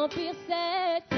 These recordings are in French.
don't be sad.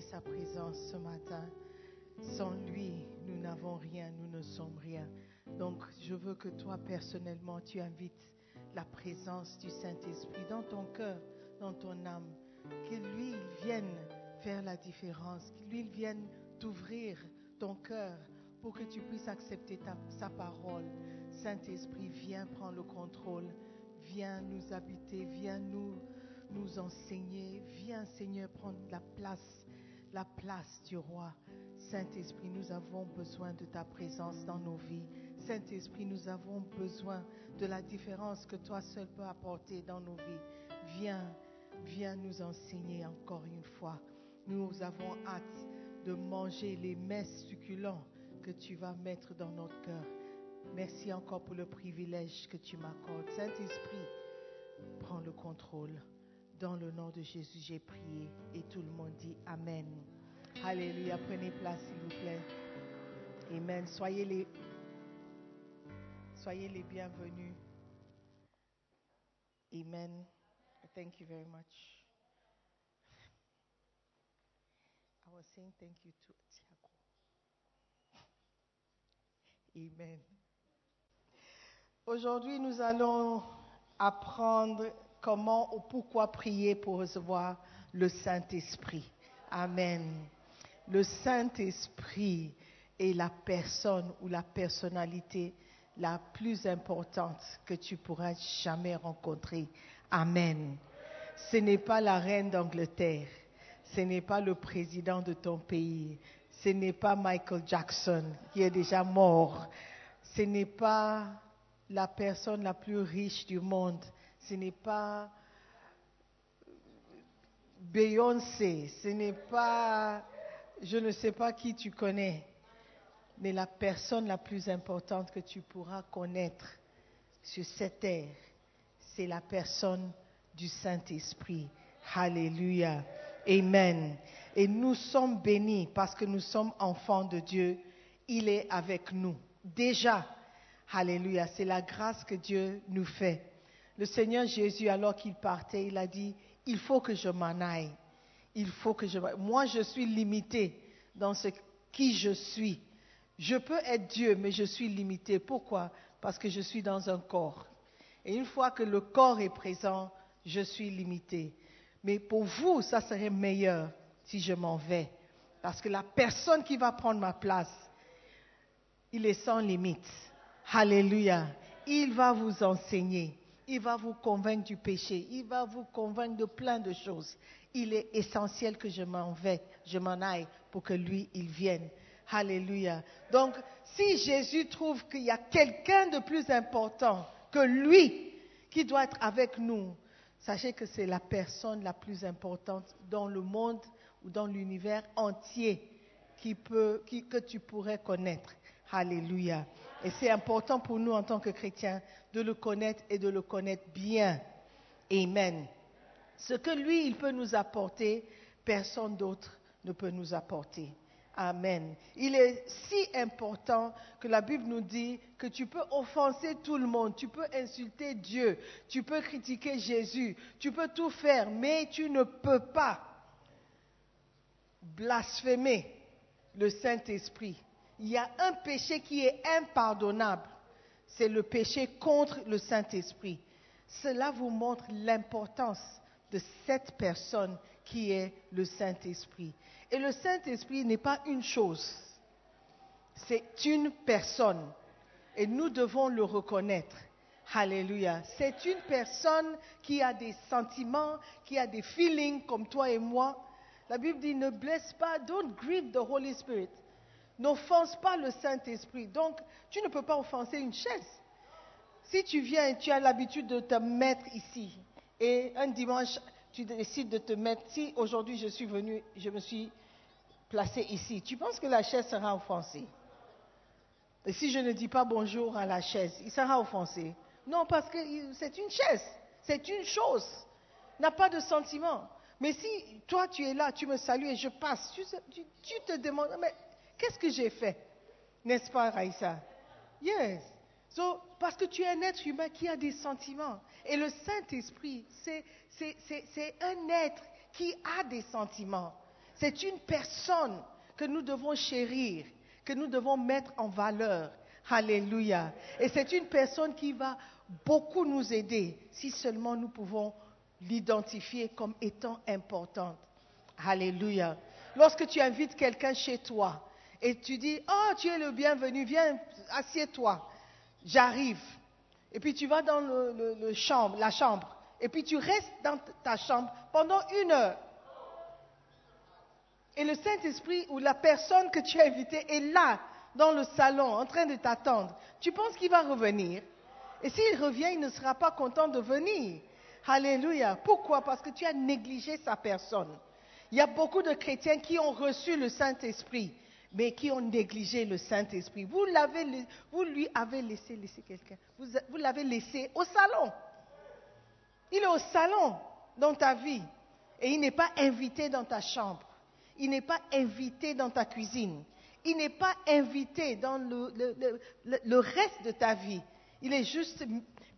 sa présence ce matin. Sans lui, nous n'avons rien, nous ne sommes rien. Donc, je veux que toi, personnellement, tu invites la présence du Saint-Esprit dans ton cœur, dans ton âme. Que lui, il vienne faire la différence. Que lui, il vienne t'ouvrir ton cœur pour que tu puisses accepter sa parole. Saint-Esprit, viens prendre le contrôle. Viens nous habiter, viens nous, nous enseigner. Viens, Seigneur, prendre la place la place du roi. Saint-Esprit, nous avons besoin de ta présence dans nos vies. Saint-Esprit, nous avons besoin de la différence que toi seul peux apporter dans nos vies. Viens, viens nous enseigner encore une fois. Nous avons hâte de manger les mets succulents que tu vas mettre dans notre cœur. Merci encore pour le privilège que tu m'accordes. Saint-Esprit, prends le contrôle. Dans le nom de Jésus, j'ai prié et tout le monde dit Amen. Alléluia. Prenez place, s'il vous plaît. Amen. Soyez les, soyez les bienvenus. Amen. Thank you very much. I was saying thank you to Tiago. Amen. Aujourd'hui, nous allons apprendre comment ou pourquoi prier pour recevoir le Saint-Esprit. Amen. Le Saint-Esprit est la personne ou la personnalité la plus importante que tu pourras jamais rencontrer. Amen. Ce n'est pas la reine d'Angleterre. Ce n'est pas le président de ton pays. Ce n'est pas Michael Jackson qui est déjà mort. Ce n'est pas la personne la plus riche du monde. Ce n'est pas Beyoncé. Ce n'est pas, je ne sais pas qui tu connais. Mais la personne la plus importante que tu pourras connaître sur cette terre, c'est la personne du Saint-Esprit. Alléluia. Amen. Et nous sommes bénis parce que nous sommes enfants de Dieu. Il est avec nous. Déjà. Alléluia. C'est la grâce que Dieu nous fait. Le Seigneur Jésus, alors qu'il partait, il a dit, il faut que je m'en aille. Il faut que je... Moi, je suis limité dans ce qui je suis. Je peux être Dieu, mais je suis limité. Pourquoi? Parce que je suis dans un corps. Et une fois que le corps est présent, je suis limité. Mais pour vous, ça serait meilleur si je m'en vais. Parce que la personne qui va prendre ma place, il est sans limite. Alléluia. Il va vous enseigner. Il va vous convaincre du péché. Il va vous convaincre de plein de choses. Il est essentiel que je m'en vais, je m'en aille pour que lui, il vienne. Alléluia. Donc, si Jésus trouve qu'il y a quelqu'un de plus important que lui qui doit être avec nous, sachez que c'est la personne la plus importante dans le monde ou dans l'univers entier qui peut, que tu pourrais connaître. Alléluia. Et c'est important pour nous en tant que chrétiens de le connaître et de le connaître bien. Amen. Ce que lui, il peut nous apporter, personne d'autre ne peut nous apporter. Amen. Il est si important que la Bible nous dit que tu peux offenser tout le monde, tu peux insulter Dieu, tu peux critiquer Jésus, tu peux tout faire, mais tu ne peux pas blasphémer le Saint-Esprit. Il y a un péché qui est impardonnable, c'est le péché contre le Saint-Esprit. Cela vous montre l'importance de cette personne qui est le Saint-Esprit. Et le Saint-Esprit n'est pas une chose, c'est une personne. Et nous devons le reconnaître. Alléluia. C'est une personne qui a des sentiments, qui a des feelings comme toi et moi. La Bible dit ne blesse pas, don't grieve the Holy Spirit. N'offense pas le Saint-Esprit. Donc, tu ne peux pas offenser une chaise. Si tu viens et tu as l'habitude de te mettre ici, et un dimanche, tu décides de te mettre, si aujourd'hui je suis venu, je me suis placé ici, tu penses que la chaise sera offensée? Et si je ne dis pas bonjour à la chaise, il sera offensé? Non, parce que c'est une chaise, c'est une chose, n'a pas de sentiment. Mais si toi tu es là, tu me salues et je passe, tu, tu- tu te demandes, mais qu'est-ce que j'ai fait? N'est-ce pas, Raïssa? Yes. So, parce que tu es un être humain qui a des sentiments. Et le Saint-Esprit, c'est, un être qui a des sentiments. C'est une personne que nous devons chérir, que nous devons mettre en valeur. Alléluia. Et c'est une personne qui va beaucoup nous aider si seulement nous pouvons l'identifier comme étant importante. Alléluia. Lorsque tu invites quelqu'un chez toi et tu dis, oh, tu es le bienvenu, viens, assieds-toi, j'arrive. Et puis tu vas dans la chambre, et puis tu restes dans ta chambre pendant une heure. Et le Saint-Esprit ou la personne que tu as invitée est là, dans le salon, en train de t'attendre. Tu penses qu'il va revenir? Et s'il revient, il ne sera pas content de venir. Alléluia. Pourquoi? Parce que tu as négligé sa personne. Il y a beaucoup de chrétiens qui ont reçu le Saint-Esprit, mais qui ont négligé le Saint-Esprit. Vous, lui avez laissé, laissé quelqu'un. Vous, l'avez laissé au salon. Il est au salon dans ta vie et il n'est pas invité dans ta chambre. Il n'est pas invité dans ta cuisine. Il n'est pas invité dans le reste de ta vie. Il est juste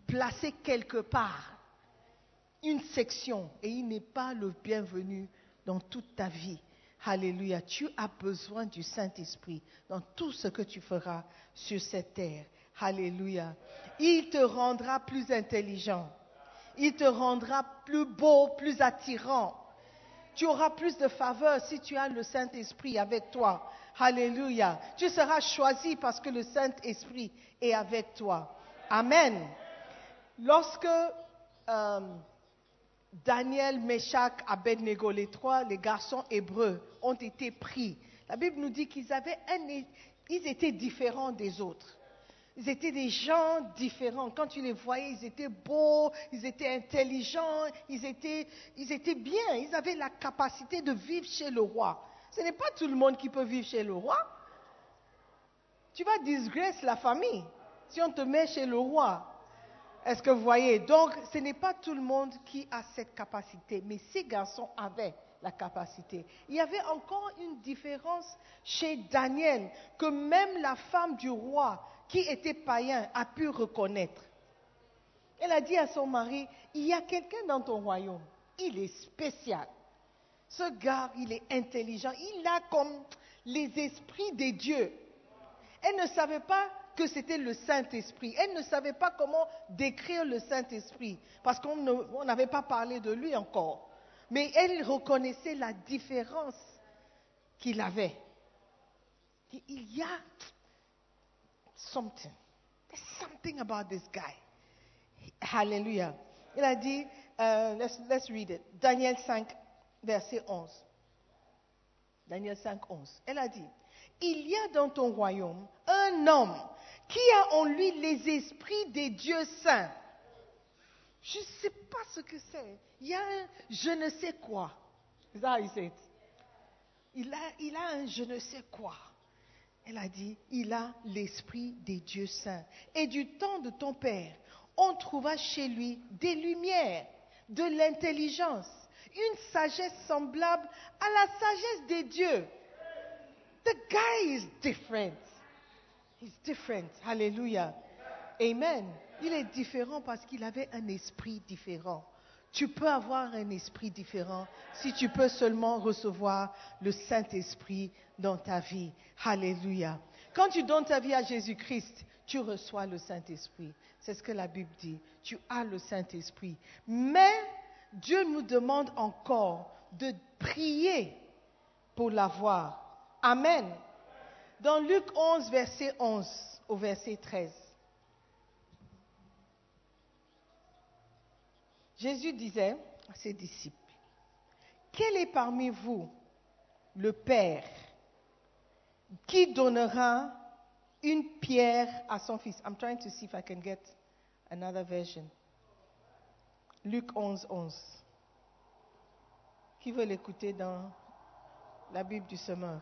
placé quelque part, une section, et il n'est pas le bienvenu dans toute ta vie. Alléluia. Tu as besoin du Saint-Esprit dans tout ce que tu feras sur cette terre. Alléluia. Il te rendra plus intelligent. Il te rendra plus beau, plus attirant. Tu auras plus de faveur si tu as le Saint-Esprit avec toi. Alléluia. Tu seras choisi parce que le Saint-Esprit est avec toi. Amen. Lorsque euh, Daniel, Meshach, Abednego, les trois, les garçons hébreux, ont été pris, la Bible nous dit qu'ils avaient un, ils étaient différents des autres. Ils étaient des gens différents. Quand tu les voyais, ils étaient beaux, ils étaient intelligents, ils étaient, ils étaient bien. Ils avaient la capacité de vivre chez le roi. Ce n'est pas tout le monde qui peut vivre chez le roi. Tu vas disgrace la famille si on te met chez le roi. Est-ce que vous voyez? Donc, ce n'est pas tout le monde qui a cette capacité, mais ces garçons avaient la capacité. Il y avait encore une différence chez Daniel que même la femme du roi, qui était païen, a pu reconnaître. Elle a dit à son mari, il y a quelqu'un dans ton royaume, il est spécial. Ce gars, il est intelligent, il a comme les esprits des dieux. Elle ne savait pas que c'était le Saint-Esprit. Elle ne savait pas comment décrire le Saint-Esprit, parce qu'on n'avait pas parlé de lui encore. Mais elle reconnaissait la différence qu'il avait. Il- Il y a something. There's something about this guy. Hallelujah. Il a dit, euh, let's, let's read it. Daniel 5, verset 11. Daniel 5, 11. Elle a dit, il y a dans ton royaume un homme qui a en lui les esprits des dieux saints? Je ne sais pas ce que c'est. Il y a un je ne sais quoi. Il a, il a un je ne sais quoi. Elle a dit, il a l'esprit des dieux saints. Et du temps de ton père, on trouva chez lui des lumières, de l'intelligence, une sagesse semblable à la sagesse des dieux. The guy is different. He's different. Hallelujah. Amen. Il est différent parce qu'il avait un esprit différent. Tu peux avoir un esprit différent si tu peux seulement recevoir le Saint-Esprit dans ta vie. Alléluia. Quand tu donnes ta vie à Jésus-Christ, tu reçois le Saint-Esprit. C'est ce que la Bible dit. Tu as le Saint-Esprit. Mais Dieu nous demande encore de prier pour l'avoir. Amen. Dans Luc 11, verset 11 au verset 13. Jésus disait à ses disciples, Quel est parmi vous le Père qui donnera une pierre à son fils I'm trying to see if I can get another version. Luc 11, 11. Qui veut l'écouter dans la Bible du semeur?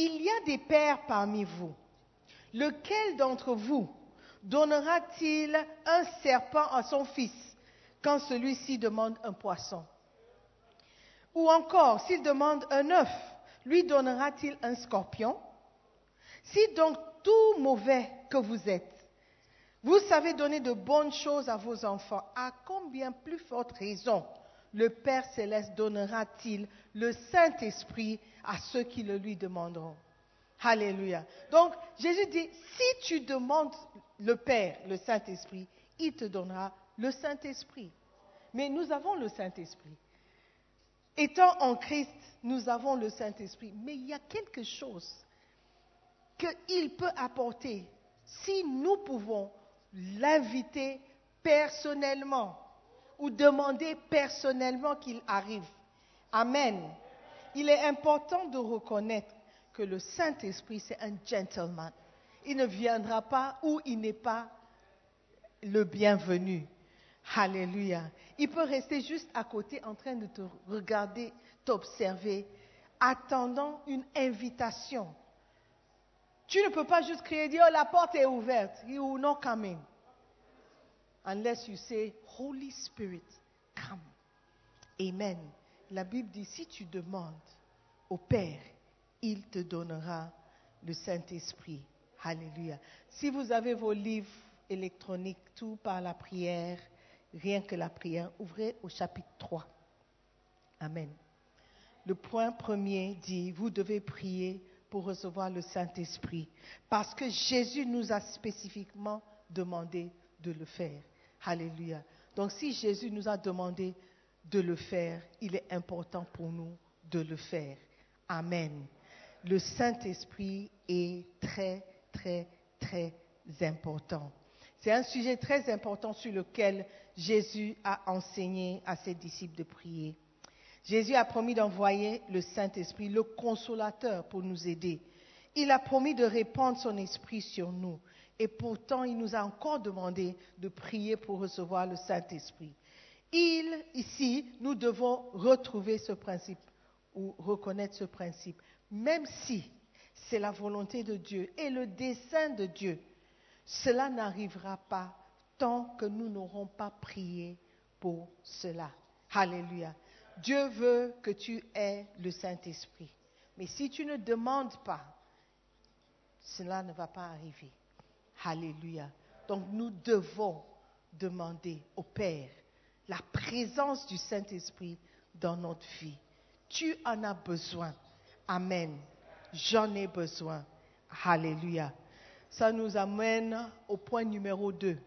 Il y a des pères parmi vous. Lequel d'entre vous donnera-t-il un serpent à son fils quand celui-ci demande un poisson? Ou encore, s'il demande un œuf, lui donnera-t-il un scorpion? Si donc tout mauvais que vous êtes, vous savez donner de bonnes choses à vos enfants, à combien plus forte raison le Père céleste donnera-t-il le Saint-Esprit à ceux qui le lui demanderont Alléluia. Donc, Jésus dit, si tu demandes le Père, le Saint-Esprit, il te donnera le Saint-Esprit. Mais nous avons le Saint-Esprit. Étant en Christ, nous avons le Saint-Esprit. Mais il y a quelque chose qu'il peut apporter si nous pouvons l'inviter personnellement ou demander personnellement qu'il arrive. Amen. Il est important de reconnaître que le Saint-Esprit, c'est un gentleman. Il ne viendra pas où il n'est pas le bienvenu. Alléluia. Il peut rester juste à côté en train de te regarder, t'observer, attendant une invitation. Tu ne peux pas juste crier, dire, oh, la porte est ouverte. You will not come in. Unless you say, Holy Spirit, come. Amen. La Bible dit, si tu demandes au Père, il te donnera le Saint-Esprit. Alléluia. Si vous avez vos livres électroniques, tout par la prière, rien que la prière, ouvrez au chapitre 3. Amen. Le point premier dit, vous devez prier pour recevoir le Saint-Esprit, parce que Jésus nous a spécifiquement demandé de le faire. Alléluia. Donc si Jésus nous a demandé de le faire, il est important pour nous de le faire. Amen. Le Saint-Esprit est très, très, très important. C'est un sujet très important sur lequel Jésus a enseigné à ses disciples de prier. Jésus a promis d'envoyer le Saint-Esprit, le consolateur, pour nous aider. Il a promis de répandre son esprit sur nous. Et pourtant, il nous a encore demandé de prier pour recevoir le Saint-Esprit. Il, ici, nous devons retrouver ce principe ou reconnaître ce principe, même si c'est la volonté de Dieu et le dessein de Dieu. Cela n'arrivera pas tant que nous n'aurons pas prié pour cela. Alléluia. Dieu veut que tu aies le Saint-Esprit. Mais si tu ne demandes pas, cela ne va pas arriver. Alléluia. Donc nous devons demander au Père la présence du Saint-Esprit dans notre vie. Tu en as besoin. Amen. J'en ai besoin. Alléluia. Ça nous amène au point numéro 2.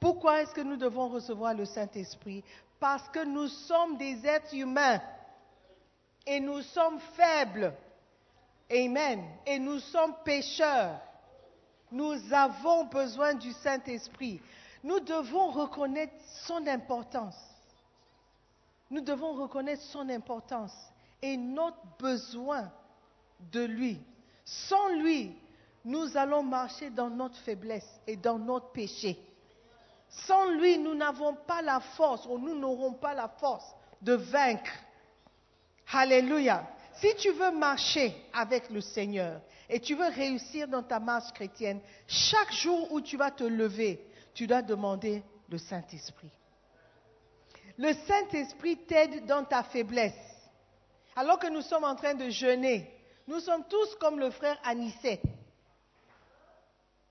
Pourquoi est-ce que nous devons recevoir le Saint-Esprit? Parce que nous sommes des êtres humains et nous sommes faibles. Amen. Et nous sommes pécheurs. Nous avons besoin du Saint-Esprit. Nous devons reconnaître son importance. Nous devons reconnaître son importance et notre besoin de lui. Sans lui, nous allons marcher dans notre faiblesse et dans notre péché. Sans lui, nous n'avons pas la force ou nous n'aurons pas la force de vaincre. Alléluia. Si tu veux marcher avec le Seigneur et tu veux réussir dans ta marche chrétienne, chaque jour où tu vas te lever, tu dois demander le Saint-Esprit. Le Saint-Esprit t'aide dans ta faiblesse. Alors que nous sommes en train de jeûner, nous sommes tous comme le frère Anicet,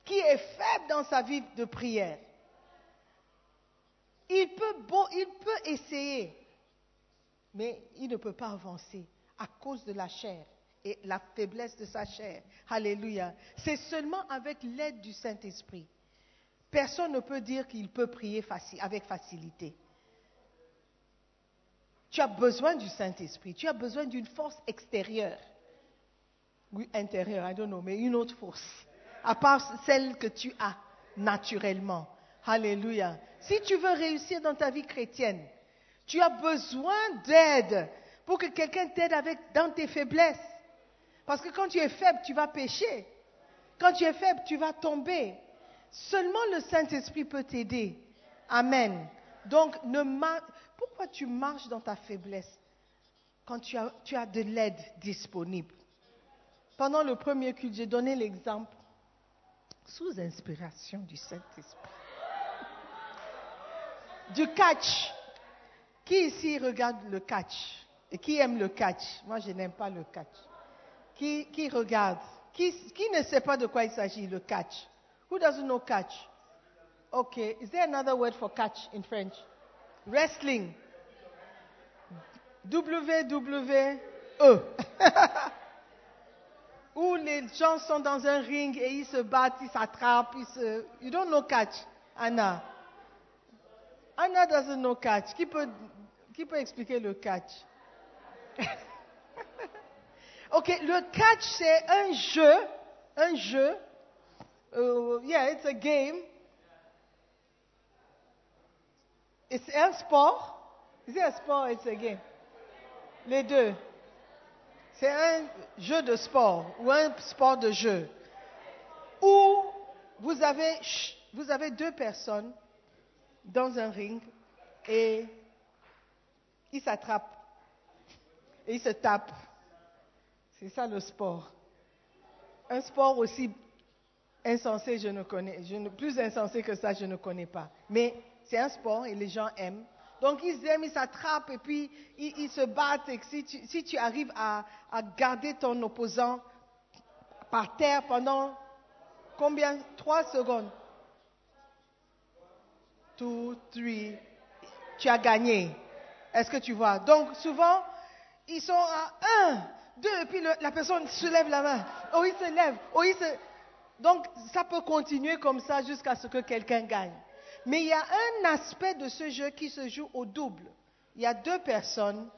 qui est faible dans sa vie de prière. Il peut, bon, il peut essayer, mais il ne peut pas avancer à cause de la chair et la faiblesse de sa chair. Alléluia. C'est seulement avec l'aide du Saint-Esprit. Personne ne peut dire qu'il peut prier avec facilité. Tu as besoin du Saint-Esprit. Tu as besoin d'une force extérieure. Oui, intérieure, I don't know, mais une autre force. À part celle que tu as naturellement. Alléluia. Si tu veux réussir dans ta vie chrétienne, tu as besoin d'aide pour que quelqu'un t'aide avec dans tes faiblesses. Parce que quand tu es faible, tu vas pécher. Quand tu es faible, tu vas tomber. Seulement le Saint-Esprit peut t'aider. Amen. Donc, ne pourquoi tu marches dans ta faiblesse quand tu as, de l'aide disponible? Pendant le premier culte, j'ai donné l'exemple sous inspiration du Saint-Esprit. Du catch. Qui ici regarde le catch? Et qui aime le catch? Moi, je n'aime pas le catch. Qui, regarde? Qui ne sait pas de quoi il s'agit, le catch? Who doesn't know catch? Okay, is there another word for catch in French? Wrestling. WWE. où les gens sont dans un ring et ils se battent, ils s'attrapent, ils se... You don't know catch, Anna. Anna doesn't know catch. Qui peut, qui peut expliquer le catch? ok, le catch c'est un jeu, un jeu. Uh, yeah, it's a game. It's un sport. Is it a sport? It's a game. Les deux. C'est un jeu de sport ou un sport de jeu où vous avez, vous avez deux personnes dans un ring et ils s'attrapent et ils se tapent. C'est ça le sport. Un sport aussi insensé, je ne connais, plus insensé que ça, je ne connais pas. Mais c'est un sport et les gens aiment. Donc ils aiment, ils s'attrapent et puis ils, se battent. Et si tu, arrives à, garder ton opposant par terre pendant combien? Trois secondes. Two, three. Tu as gagné. Est-ce que tu vois? Donc souvent, ils sont à un, deux, et puis la personne se lève la main. Oh, il se lève. Oh, il se... Donc ça peut continuer comme ça jusqu'à ce que quelqu'un gagne. Mais il y a un aspect de ce jeu qui se joue au double. Il y a deux personnes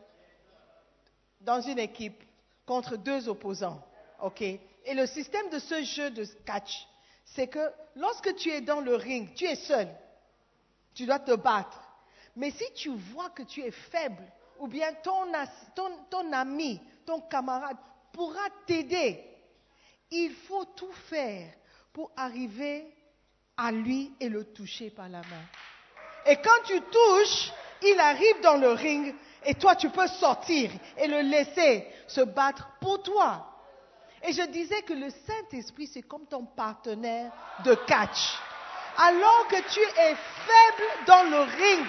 dans une équipe contre deux opposants. OK? Et le système de ce jeu de catch, c'est que lorsque tu es dans le ring, tu es seul. Tu dois te battre. Mais si tu vois que tu es faible, ou bien ton, ton ami, ton camarade pourra t'aider, il faut tout faire pour arriver à lui et le toucher par la main. Et quand tu touches, il arrive dans le ring et toi tu peux sortir et le laisser se battre pour toi. Et je disais que le Saint-Esprit, c'est comme ton partenaire de catch. Alors que tu es faible dans le ring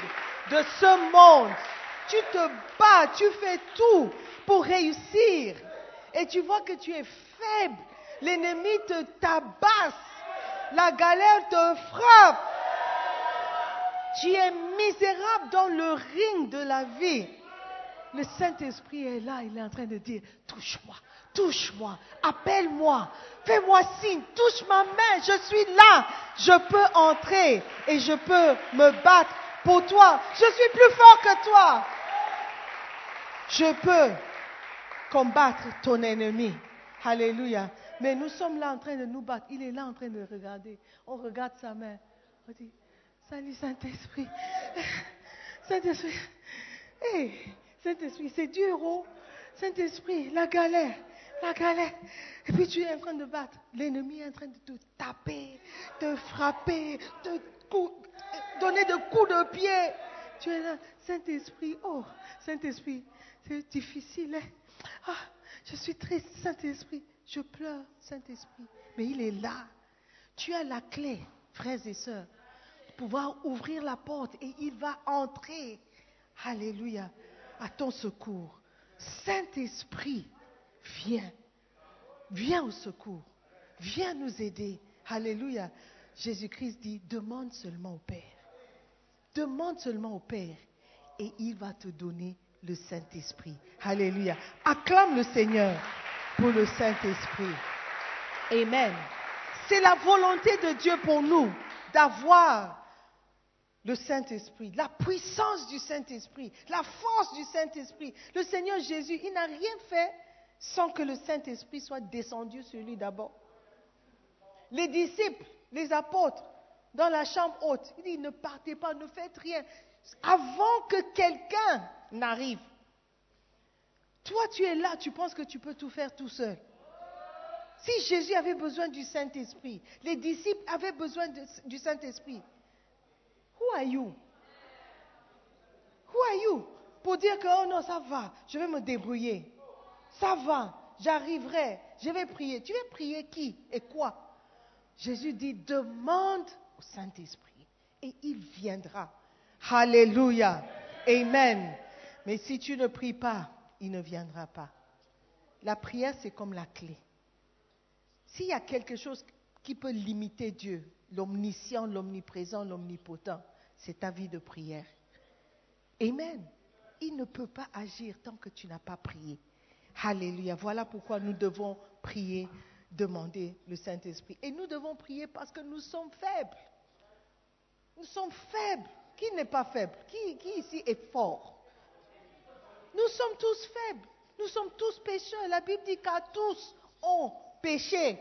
de ce monde, tu te bats, tu fais tout pour réussir. Et tu vois que tu es faible. L'ennemi te tabasse. La galère te frappe. Tu es misérable dans le ring de la vie. Le Saint-Esprit est là, il est en train de dire, touche-moi, touche-moi, appelle-moi, fais-moi signe, touche ma main, je suis là, je peux entrer et je peux me battre pour toi. Je suis plus fort que toi. Je peux combattre ton ennemi. Alléluia. Mais nous sommes là en train de nous battre. Il est là en train de regarder. On regarde sa main. On dit, salut Saint-Esprit. Saint-Esprit. Hey, Saint-Esprit, c'est dur, oh. Saint-Esprit, la galère, la galère. Et puis tu es en train de battre. L'ennemi est en train de te taper, te frapper, cou- donner des coups de pied. Tu es là, Saint-Esprit, oh, Saint-Esprit, c'est difficile. hein. Ah, je suis triste, Saint-Esprit. Je pleure, Saint-Esprit. Mais il est là. Tu as la clé, frères et sœurs, pouvoir ouvrir la porte et il va entrer. Alléluia. À ton secours. Saint-Esprit, viens. Viens au secours. Viens nous aider. Alléluia. Jésus-Christ dit, demande seulement au Père. Demande seulement au Père et il va te donner le Saint-Esprit. Alléluia. Acclame le Seigneur pour le Saint-Esprit. Amen. C'est la volonté de Dieu pour nous d'avoir le Saint-Esprit, la puissance du Saint-Esprit, la force du Saint-Esprit. Le Seigneur Jésus, il n'a rien fait sans que le Saint-Esprit soit descendu sur lui d'abord. Les disciples, les apôtres, dans la chambre haute, il dit, ne partez pas, ne faites rien, avant que quelqu'un n'arrive. Toi, tu es là, tu penses que tu peux tout faire tout seul. Si Jésus avait besoin du Saint-Esprit, les disciples avaient besoin du Saint-Esprit, who are you? Who are you? Pour dire que, oh non, ça va, je vais me débrouiller. Ça va, j'arriverai, je vais prier. Tu veux prier qui et quoi? Jésus dit, demande au Saint-Esprit et il viendra. Alléluia. Amen. Mais si tu ne pries pas, il ne viendra pas. La prière, c'est comme la clé. S'il y a quelque chose qui peut limiter Dieu, l'omniscient, l'omniprésent, l'omnipotent, c'est ta vie de prière. Amen. Il ne peut pas agir tant que tu n'as pas prié. Alléluia. Voilà pourquoi nous devons prier, demander le Saint-Esprit. Et nous devons prier parce que nous sommes faibles. Nous sommes faibles. Qui n'est pas faible? Qui, qui ici est fort? Nous sommes tous faibles. Nous sommes tous pécheurs. La Bible dit qu'à tous ont péché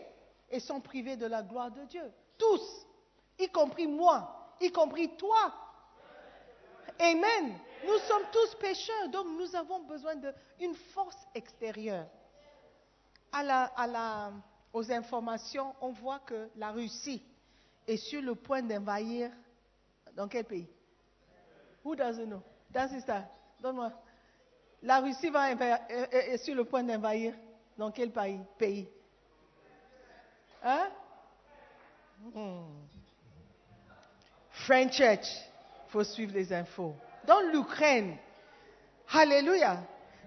et sont privés de la gloire de Dieu. Tous, y compris moi, y compris toi. Amen. Nous sommes tous pécheurs, donc nous avons besoin d'une force extérieure. À la, à la, aux informations, on voit que la Russie est sur le point d'envahir. Dans quel pays? Who doesn't know? That's Donne-moi. La Russie va envahir, est, est sur le point d'envahir. Dans quel pays, Hein? Hmm. French Church, il faut suivre les infos. Dans l'Ukraine, Alléluia.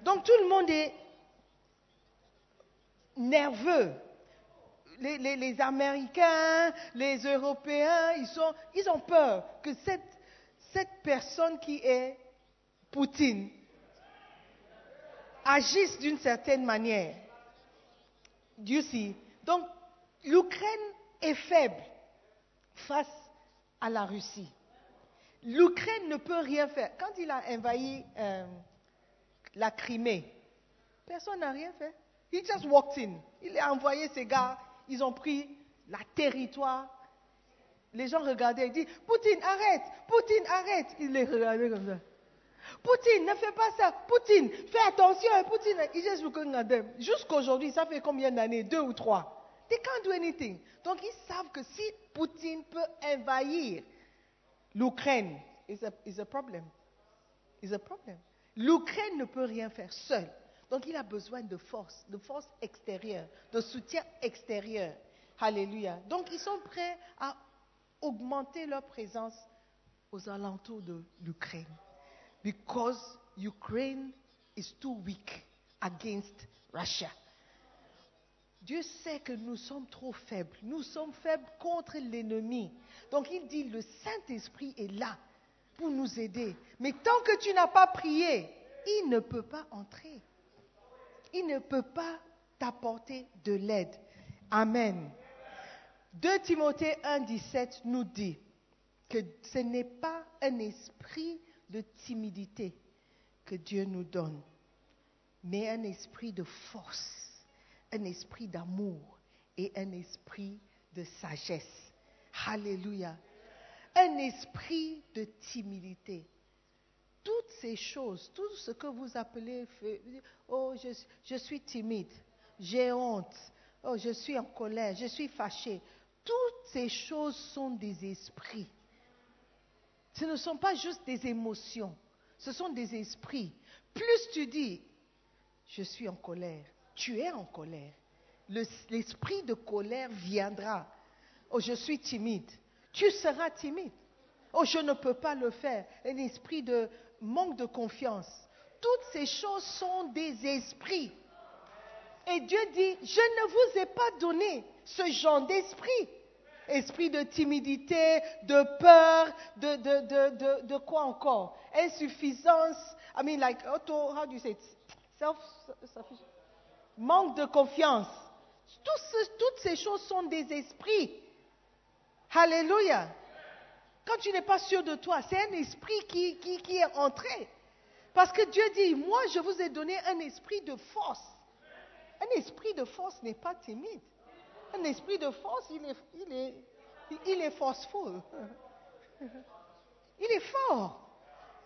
Donc tout le monde est nerveux. Les, Américains, les Européens, ils, ont peur que cette personne qui est Poutine agisse d'une certaine manière. Dieu see. Donc, l'Ukraine est faible face à la Russie. L'Ukraine ne peut rien faire. Quand il a envahi euh, la Crimée, personne n'a rien fait. He just walked in. Il a envoyé ses gars, ils ont pris la territoire. Les gens regardaient et disaient, Poutine, arrête, Poutine, arrête. Il les regardait comme ça. Poutine, ne fais pas ça. Poutine, fais attention. Poutine. Jusqu'aujourd'hui, ça fait combien d'années? Deux ou trois. They can't do anything. Donc ils savent que si Poutine peut envahir l'Ukraine, it's a, it's a problem. It's a problem. L'Ukraine ne peut rien faire seule. Donc il a besoin de force, de force extérieure, de soutien extérieur. Alléluia. Donc ils sont prêts à augmenter leur présence aux alentours de l'Ukraine. Because Ukraine is too weak against Russia. Dieu sait que nous sommes trop faibles. Nous sommes faibles contre l'ennemi. Donc il dit, le Saint-Esprit est là pour nous aider. Mais tant que tu n'as pas prié, il ne peut pas entrer. Il ne peut pas t'apporter de l'aide. Amen. 2 Timothée 1, 17 nous dit que ce n'est pas un esprit de timidité que Dieu nous donne, mais un esprit de force un esprit d'amour et un esprit de sagesse. Alléluia. Un esprit de timidité. Toutes ces choses, tout ce que vous appelez, oh, je, je suis timide, j'ai honte, oh, je suis en colère, je suis fâché. Toutes ces choses sont des esprits. Ce ne sont pas juste des émotions, ce sont des esprits. Plus tu dis, je suis en colère, tu es en colère. Le- L'esprit de colère viendra. Oh, je suis timide. Tu seras timide. Oh, je ne peux pas le faire. Un esprit de manque de confiance. Toutes ces choses sont des esprits. Et Dieu dit, je ne vous ai pas donné ce genre d'esprit. Esprit de timidité, de peur, de, de, de, de, quoi encore? Insuffisance. I mean, like, how do you say it? Manque de confiance. Tout toutes ces choses sont des esprits. Alléluia. Quand tu n'es pas sûr de toi, c'est un esprit qui, qui, qui est entré. Parce que Dieu dit, moi je vous ai donné un esprit de force. Un esprit de force n'est pas timide. Un esprit de force, il est, il est, il est forceful. Il est fort.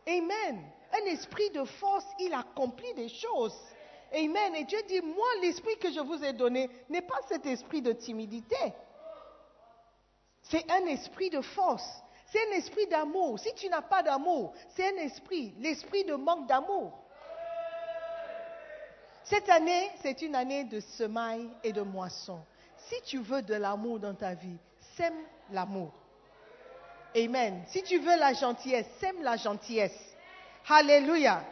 Amen. Un esprit de force, il accomplit des choses. Amen. Et Dieu dit, moi, l'esprit que je vous ai donné n'est pas cet esprit de timidité. C'est un esprit de force. C'est un esprit d'amour. Si tu n'as pas d'amour, c'est un esprit, l'esprit de manque d'amour. Cette année, c'est une année de semailles et de moissons. Si tu veux de l'amour dans ta vie, sème l'amour. Amen. Si tu veux la gentillesse, sème la gentillesse. Alléluia.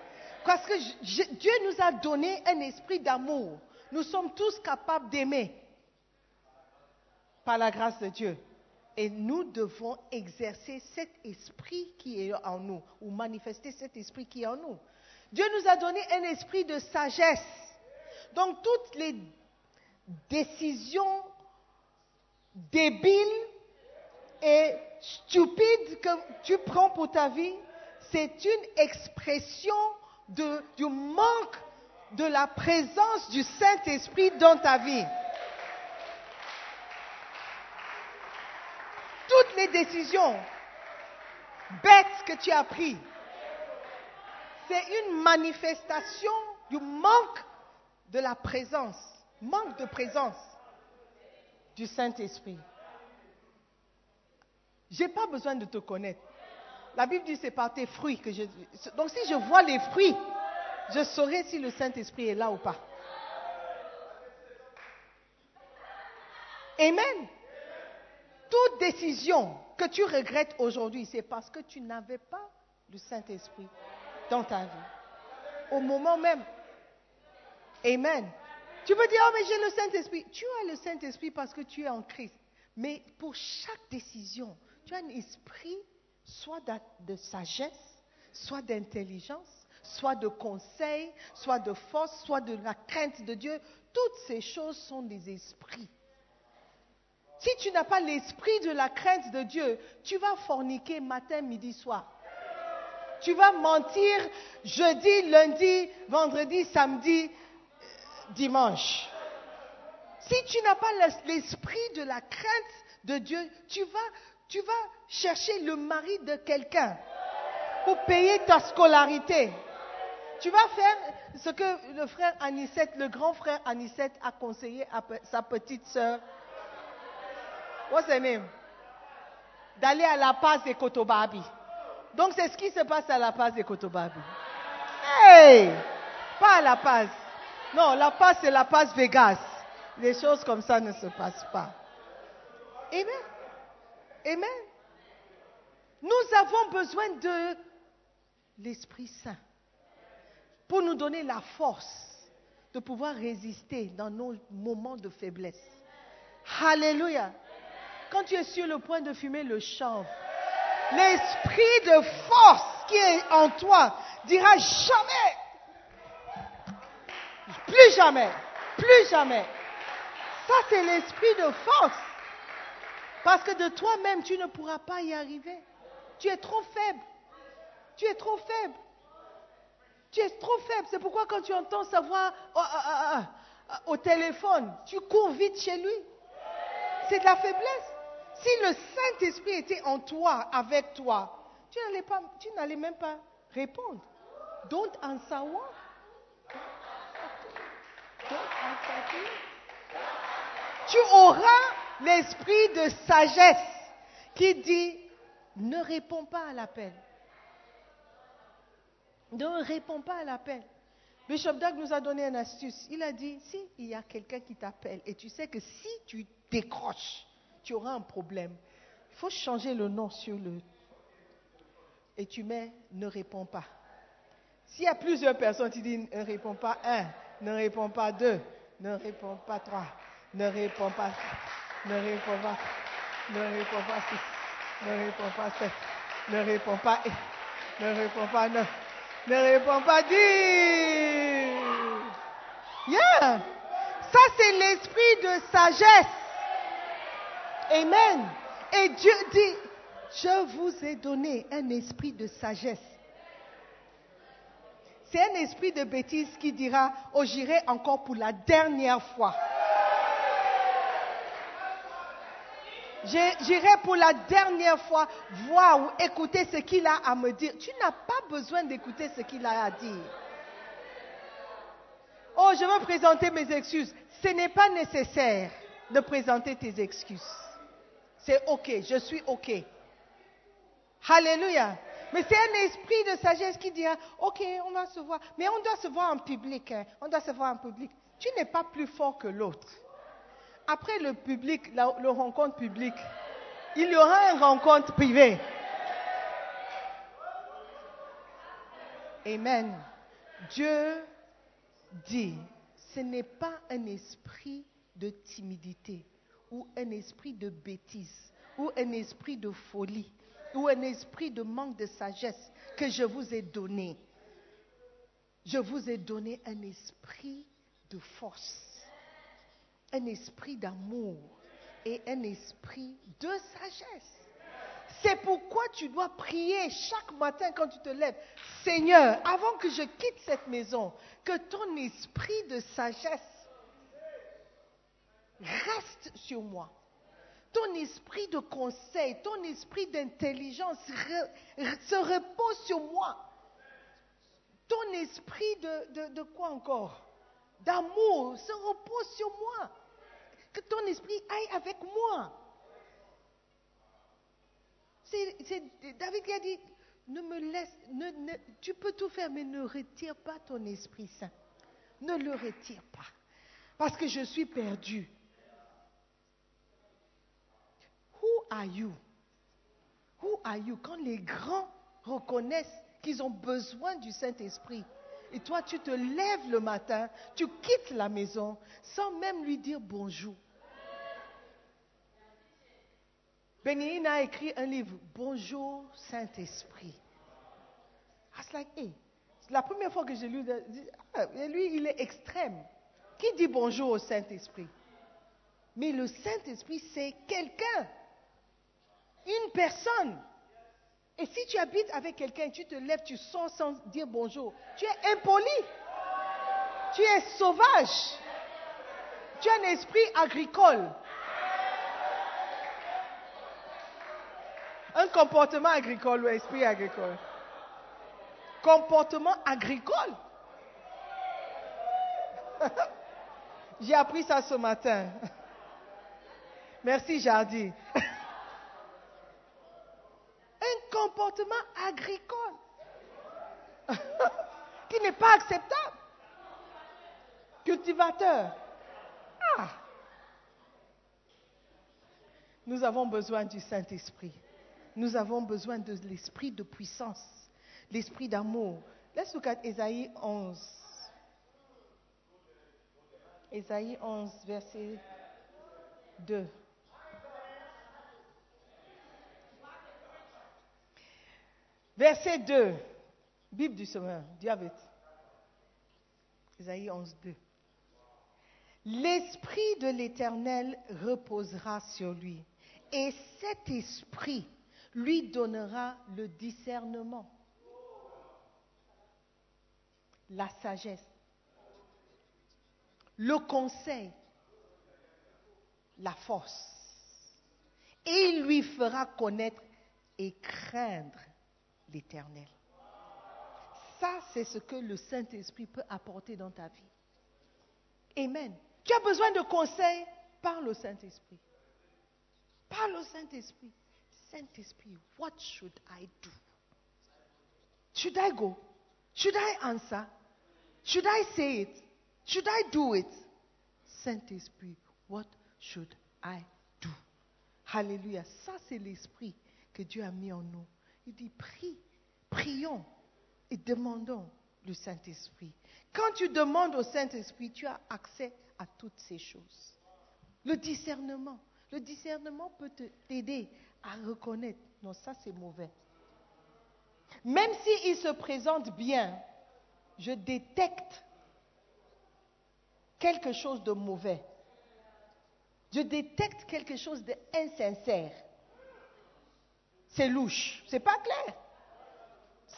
Parce que Dieu nous a donné un esprit d'amour. Nous sommes tous capables d'aimer par la grâce de Dieu. Et nous devons exercer cet esprit qui est en nous, ou manifester cet esprit qui est en nous. Dieu nous a donné un esprit de sagesse. Donc toutes les décisions débiles et stupides que tu prends pour ta vie, c'est une expression du manque de la présence du Saint-Esprit dans ta vie. Toutes les décisions bêtes que tu as prises, c'est une manifestation du manque de la présence, manque de présence du Saint-Esprit. Je n'ai pas besoin de te connaître. La Bible dit c'est par tes fruits que je... Donc si je vois les fruits, je saurai si le Saint-Esprit est là ou pas. Amen. Toute décision que tu regrettes aujourd'hui, c'est parce que tu n'avais pas le Saint-Esprit dans ta vie. Au moment même. Amen. Tu peux dire, oh mais j'ai le Saint-Esprit. Tu as le Saint-Esprit parce que tu es en Christ. Mais pour chaque décision, tu as un esprit soit de sagesse, soit d'intelligence, soit de conseil, soit de force, soit de la crainte de Dieu. Toutes ces choses sont des esprits. Si tu n'as pas l'esprit de la crainte de Dieu, tu vas forniquer matin, midi, soir. Tu vas mentir jeudi, lundi, vendredi, samedi, dimanche. Si tu n'as pas l'es- l'esprit de la crainte de Dieu, tu vas, tu vas chercher le mari de quelqu'un pour payer ta scolarité. Tu vas faire ce que le frère Anicette, le grand frère Anicette a conseillé à sa petite sœur. What's her name? D'aller à la passe des Kotobabi. Donc c'est ce qui se passe à la passe des Kotobabi. Hey! Pas à la passe. Non, la passe c'est la passe Vegas. Les choses comme ça ne se passent pas. Amen. Amen. Nous avons besoin de l'Esprit Saint pour nous donner la force de pouvoir résister dans nos moments de faiblesse. Alléluia. Quand tu es sur le point de fumer le chanvre, l'esprit de force qui est en toi dira jamais, plus jamais, plus jamais. Ça, c'est l'esprit de force. Parce que de toi-même, tu ne pourras pas y arriver. Tu es trop faible. Tu es trop faible. Tu es trop faible. C'est pourquoi quand tu entends sa voix oh, ah, ah, au téléphone, tu cours vite chez lui. C'est de la faiblesse. Si le Saint-Esprit était en toi, avec toi, tu n'allais même pas répondre. Don't answer what? Don't Tu auras l'esprit de sagesse qui dit ne réponds pas à l'appel. Ne réponds pas à l'appel. Bishop Doug nous a donné une astuce. Il a dit, si il y a quelqu'un qui t'appelle et tu sais que si tu décroches, tu auras un problème, il faut changer le nom sur le... Et tu mets ne réponds pas. S'il y a plusieurs personnes, tu dis ne réponds pas un, ne réponds pas deux, ne réponds pas trois, ne réponds pas ne réponds pas, ne réponds pas ne réponds pas sept, ne réponds pas ne réponds pas neuf, ne réponds pas dix. Yeah! Ça, c'est l'esprit de sagesse. Amen. Et Dieu dit, je vous ai donné un esprit de sagesse. C'est un esprit de bêtise qui dira, oh j'irai encore pour la dernière fois. J'irai pour la dernière fois voir ou écouter ce qu'il a à me dire. Tu n'as pas besoin d'écouter ce qu'il a à dire. Oh, je veux présenter mes excuses. Ce n'est pas nécessaire de présenter tes excuses. C'est OK, je suis OK. Alléluia. Mais c'est un esprit de sagesse qui dira, OK, on va se voir. Mais on doit se voir en public. hein. On doit se voir en public. Tu n'es pas plus fort que l'autre. Après le public, la, le rencontre publique, il y aura une rencontre privée. Amen. Dieu dit, ce n'est pas un esprit de timidité ou un esprit de bêtise ou un esprit de folie ou un esprit de manque de sagesse que je vous ai donné. Je vous ai donné un esprit de force, un esprit d'amour et un esprit de sagesse. C'est pourquoi tu dois prier chaque matin quand tu te lèves. Seigneur, avant que je quitte cette maison, que ton esprit de sagesse reste sur moi. Ton esprit de conseil, ton esprit d'intelligence se repose sur moi. Ton esprit de, quoi encore? D'amour se repose sur moi. Que ton esprit aille avec moi. David qui a dit, ne me laisse, ne- ne- tu peux tout faire, mais ne retire pas ton Esprit Saint. Ne le retire pas. Parce que je suis perdu. Who are you? Who are you? Quand les grands reconnaissent qu'ils ont besoin du Saint-Esprit, et toi tu te lèves le matin, tu quittes la maison sans même lui dire bonjour. Bénéine a écrit un livre, Bonjour Saint-Esprit. Was like, hey, c'est la première fois que j'ai lu, ah, lui, il est extrême. Qui dit bonjour au Saint-Esprit? Mais le Saint-Esprit, c'est quelqu'un, une personne. Et si tu habites avec quelqu'un, tu te lèves, tu sors sans dire bonjour, tu es impoli, tu es sauvage, tu as un esprit agricole. Un comportement agricole ou esprit agricole. Comportement agricole. J'ai appris ça ce matin. Merci Jardy. Un comportement agricole qui n'est pas acceptable. Cultivateur. Ah. Nous avons besoin du Saint-Esprit. Nous avons besoin de l'esprit de puissance, l'esprit d'amour. Look at Ésaïe 11. Ésaïe 11, verset 2. Verset 2. Bible du have it? Ésaïe 11, 2. L'esprit de l'Éternel reposera sur lui, et cet esprit lui donnera le discernement, la sagesse, le conseil, la force. Et il lui fera connaître et craindre l'Éternel. Ça, c'est ce que le Saint-Esprit peut apporter dans ta vie. Amen. Tu as besoin de conseils Parle au Saint-Esprit. Parle au Saint-Esprit. Saint-Esprit, what should I do? Should I go? Should I answer? Should I say it? Should I do it? Saint-Esprit, what should I do? Alléluia. Ça, c'est l'esprit que Dieu a mis en nous. Il dit, prie, prions et demandons le Saint-Esprit. Quand tu demandes au Saint-Esprit, tu as accès à toutes ces choses. Le discernement. Le discernement peut t'aider à reconnaître, non, ça c'est mauvais. Même s'il se présente bien, je détecte quelque chose de mauvais. Je détecte quelque chose d'insincère. C'est louche. C'est pas clair.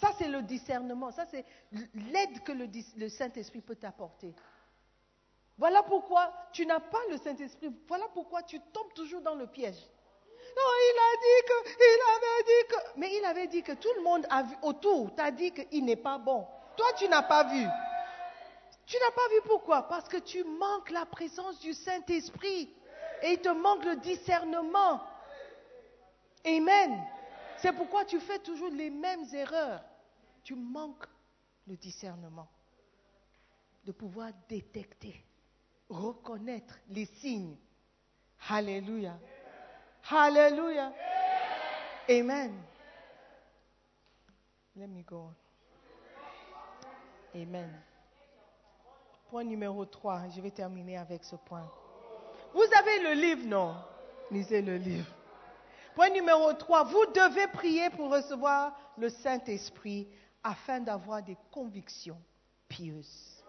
Ça, c'est le discernement. Ça, c'est l'aide que le, le Saint-Esprit peut t'apporter. Voilà pourquoi tu n'as pas le Saint-Esprit. Voilà pourquoi tu tombes toujours dans le piège. Non, il a dit que, il avait dit que. Mais il avait dit que tout le monde a vu, autour t'a dit qu'il n'est pas bon. Toi, tu n'as pas vu. Tu n'as pas vu pourquoi? Parce que tu manques la présence du Saint-Esprit. Et il te manque le discernement. Amen. C'est pourquoi tu fais toujours les mêmes erreurs. Tu manques le discernement. De pouvoir détecter, reconnaître les signes. Alléluia. Alléluia. Amen. Let me go. Amen. Point numéro 3. Je vais terminer avec ce point. Vous avez le livre, non? Lisez le livre. Point numéro 3. Vous devez prier pour recevoir le Saint-Esprit afin d'avoir des convictions pieuses.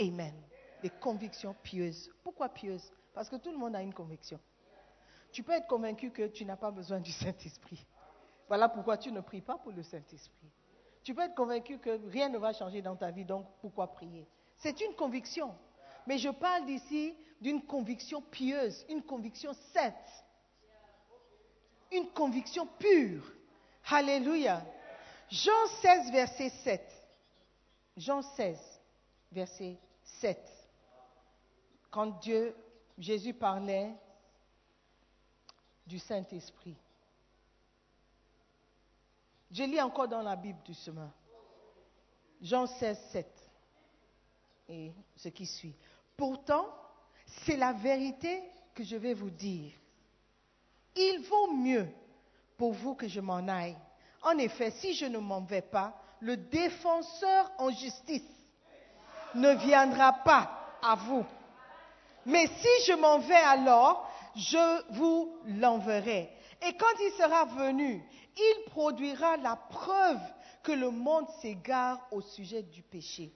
Amen. des convictions pieuses. Pourquoi pieuses? Parce que tout le monde a une conviction. Tu peux être convaincu que tu n'as pas besoin du Saint-Esprit. Voilà pourquoi tu ne pries pas pour le Saint-Esprit. Tu peux être convaincu que rien ne va changer dans ta vie, donc pourquoi prier? C'est une conviction. Mais je parle d'ici d'une conviction pieuse, une conviction sainte, une conviction pure. Alléluia. Jean 16, verset 7. Jean 16, verset 7. Quand Dieu, Jésus parlait du Saint-Esprit. Je lis encore dans la Bible du chemin. Jean 16, 7. Et ce qui suit. Pourtant, c'est la vérité que je vais vous dire. Il vaut mieux pour vous que je m'en aille. En effet, si je ne m'en vais pas, le défenseur en justice ne viendra pas à vous. Mais si je m'en vais alors, je vous l'enverrai. Et quand il sera venu, il produira la preuve que le monde s'égare au sujet du péché,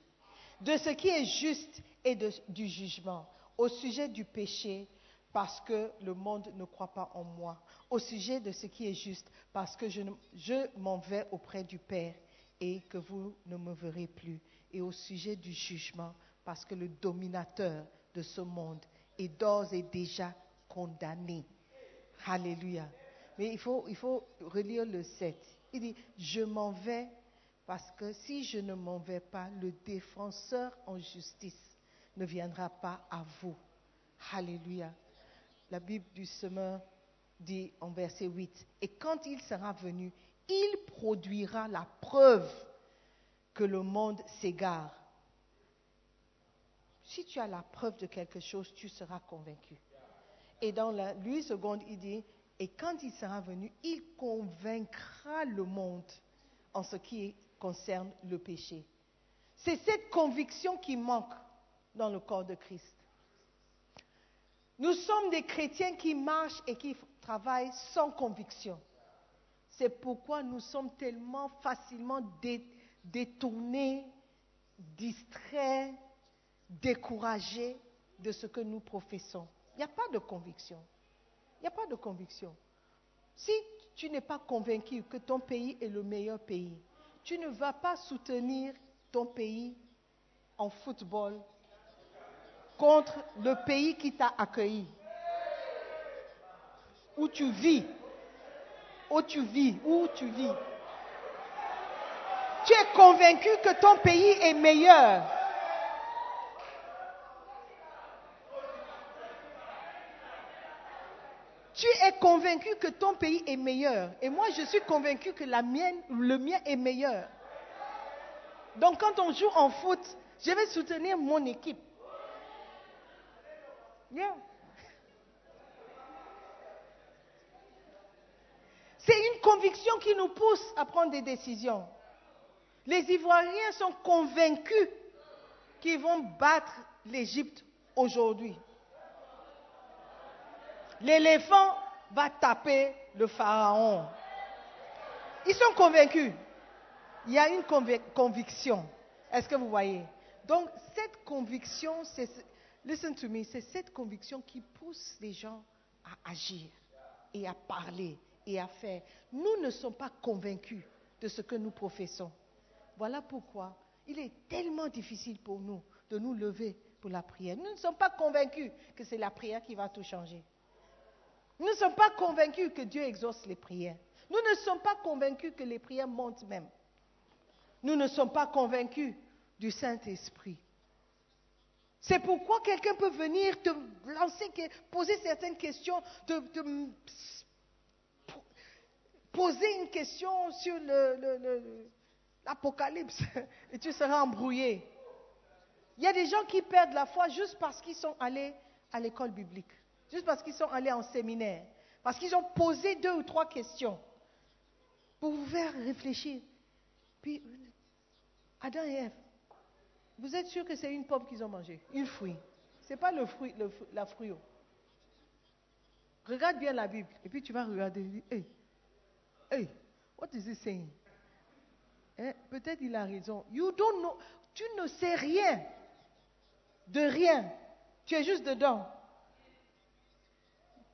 de ce qui est juste et du jugement, au sujet du péché parce que le monde ne croit pas en moi, au sujet de ce qui est juste parce que je, m'en vais auprès du Père et que vous ne me verrez plus, et au sujet du jugement parce que le dominateur de ce monde est d'ores et déjà condamné. Alléluia. Mais il faut, il faut relire le 7. Il dit, je m'en vais parce que si je ne m'en vais pas, le défenseur en justice ne viendra pas à vous. Alléluia. La Bible du semeur dit en verset 8, et quand il sera venu, il produira la preuve que le monde s'égare. Si tu as la preuve de quelque chose, tu seras convaincu. Et dans la lui seconde, il dit, et quand il sera venu, il convaincra le monde en ce qui concerne le péché. C'est cette conviction qui manque dans le corps de Christ. Nous sommes des chrétiens qui marchent et qui travaillent sans conviction. C'est pourquoi nous sommes tellement facilement dé- détournés, distraits, découragés de ce que nous professons. Il n'y a pas de conviction. Il n'y a pas de conviction. Si tu n'es pas convaincu que ton pays est le meilleur pays, tu ne vas pas soutenir ton pays en football contre le pays qui t'a accueilli. Où tu vis. Où tu vis. Où tu vis. Tu es convaincu que ton pays est meilleur. Tu es convaincu que ton pays est meilleur. Et moi, je suis convaincu que le mien est meilleur. Donc, quand on joue en foot, je vais soutenir mon équipe. C'est une conviction qui nous pousse à prendre des décisions. Les Ivoiriens sont convaincus qu'ils vont battre l'Égypte aujourd'hui. L'éléphant va taper le pharaon. Ils sont convaincus. Il y a une convi- conviction. Est-ce que vous voyez? Donc, cette conviction, c'est, listen to me, c'est cette conviction qui pousse les gens à agir et à parler et à faire. Nous ne sommes pas convaincus de ce que nous professons. Voilà pourquoi il est tellement difficile pour nous de nous lever pour la prière. Nous ne sommes pas convaincus que c'est la prière qui va tout changer. Nous ne sommes pas convaincus que Dieu exauce les prières. Nous ne sommes pas convaincus que les prières montent même. Nous ne sommes pas convaincus du Saint-Esprit. C'est pourquoi quelqu'un peut venir te lancer, poser certaines questions, te, poser une question sur l'Apocalypse et tu seras embrouillé. Il y a des gens qui perdent la foi juste parce qu'ils sont allés à l'école biblique, juste parce qu'ils sont allés en séminaire, parce qu'ils ont posé deux ou trois questions pour vous faire réfléchir. Puis, Adam et Ève, vous êtes sûr que c'est une pomme qu'ils ont mangée, une fruit. Ce n'est pas le fruit, le la fruit. Regarde bien la Bible et puis tu vas regarder. Hey, hey, what is he saying? Hein, Peut-être il a raison. You don't know. Tu ne sais rien de rien. Tu es juste dedans.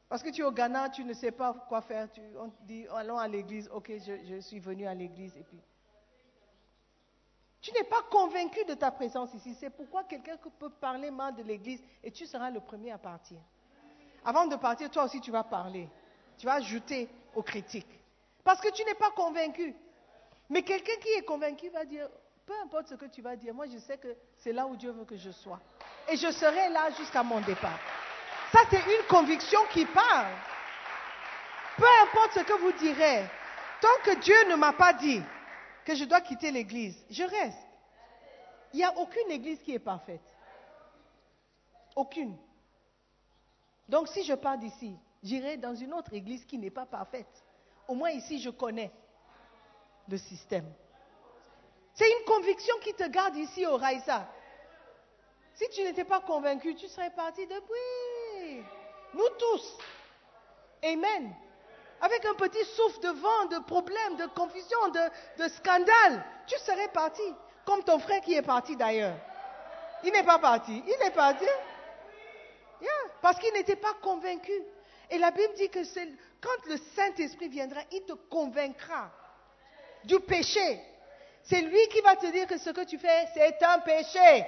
Parce que tu es au Ghana, tu ne sais pas quoi faire. Tu, on te dit, allons à l'église. Ok, je, je suis venu à l'église. Et puis, tu n'es pas convaincu de ta présence ici. C'est pourquoi quelqu'un peut parler mal de l'église et tu seras le premier à partir. Avant de partir, toi aussi, tu vas parler. Tu vas ajouter aux critiques. Parce que tu n'es pas convaincu. Mais quelqu'un qui est convaincu va dire, peu importe ce que tu vas dire, moi je sais que c'est là où Dieu veut que je sois. Et je serai là jusqu'à mon départ. Ça, c'est une conviction qui parle. Peu importe ce que vous direz, tant que Dieu ne m'a pas dit que je dois quitter l'église, je reste. Il n'y a aucune église qui est parfaite. Aucune. Donc si je pars d'ici, j'irai dans une autre église qui n'est pas parfaite. Au moins ici, je connais le système. C'est une conviction qui te garde ici au Raïsa. Si tu n'étais pas convaincu, tu serais parti depuis. Nous tous. Amen. Avec un petit souffle de vent, de problèmes, de confusion, de, scandale, tu serais parti. Comme ton frère qui est parti d'ailleurs. Il n'est pas parti. Il est parti. Yeah, parce qu'il n'était pas convaincu. Et la Bible dit que quand le Saint-Esprit viendra, il te convaincra du péché. C'est lui qui va te dire que ce que tu fais, c'est un péché.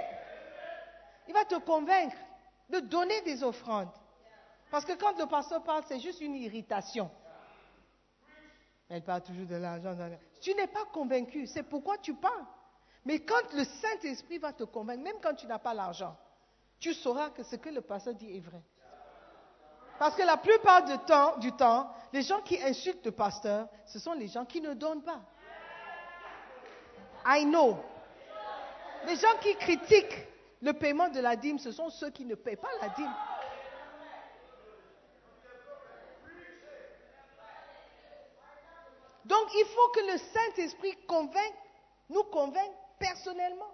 Il va te convaincre de donner des offrandes. Parce que quand le pasteur parle, c'est juste une irritation. Elle parle toujours de l'argent. Tu n'es pas convaincu, c'est pourquoi tu parles. Mais quand le Saint-Esprit va te convaincre, même quand tu n'as pas l'argent, tu sauras que ce que le pasteur dit est vrai. Parce que la plupart du temps, du temps, les gens qui insultent le pasteur, ce sont les gens qui ne donnent pas. I know. Les gens qui critiquent le paiement de la dîme, ce sont ceux qui ne paient pas la dîme. Donc il faut que le Saint-Esprit nous convainque personnellement.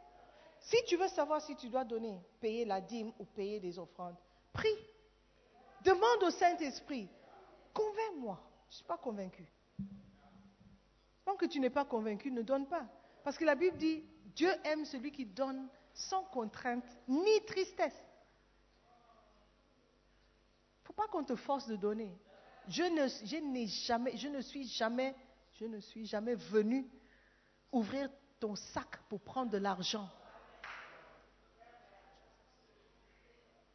Si tu veux savoir si tu dois donner, payer la dîme ou payer des offrandes, prie. Demande au Saint-Esprit, convainc-moi. Je ne suis pas convaincu. Tant que tu n'es pas convaincu, ne donne pas. Parce que la Bible dit, Dieu aime celui qui donne sans contrainte ni tristesse. Il ne faut pas qu'on te force de donner. Je ne, jamais, je ne suis jamais, je ne suis jamais venu ouvrir ton sac pour prendre de l'argent.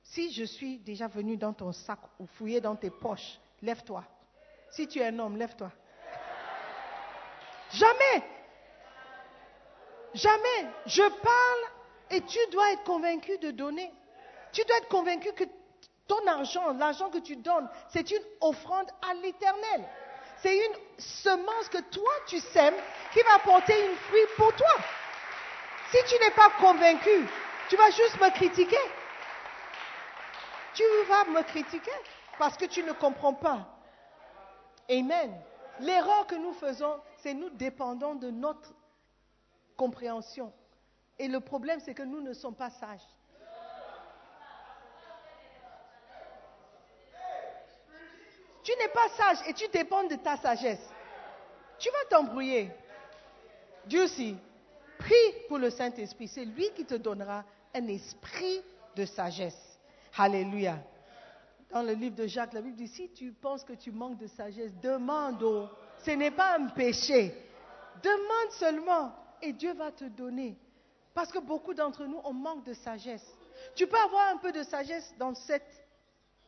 Si je suis déjà venu dans ton sac ou fouillé dans tes poches, lève-toi. Si tu es un homme, lève-toi. Jamais. Jamais. Je parle et tu dois être convaincu de donner. Tu dois être convaincu que ton argent, l'argent que tu donnes, c'est une offrande à l'éternel. C'est une semence que toi tu sèmes qui va porter une fruit pour toi. Si tu n'es pas convaincu, tu vas juste me critiquer. Tu vas me critiquer parce que tu ne comprends pas. Amen. L'erreur que nous faisons, c'est nous dépendons de notre compréhension. Et le problème, c'est que nous ne sommes pas sages. Tu n'es pas sage et tu dépends de ta sagesse. Tu vas t'embrouiller. Dieu aussi, prie pour le Saint-Esprit. C'est lui qui te donnera un esprit de sagesse. Alléluia. Dans le livre de Jacques, la Bible dit, si tu penses que tu manques de sagesse, demande. Oh. Ce n'est pas un péché. Demande seulement et Dieu va te donner. Parce que beaucoup d'entre nous, on manque de sagesse. Tu peux avoir un peu de sagesse dans cette,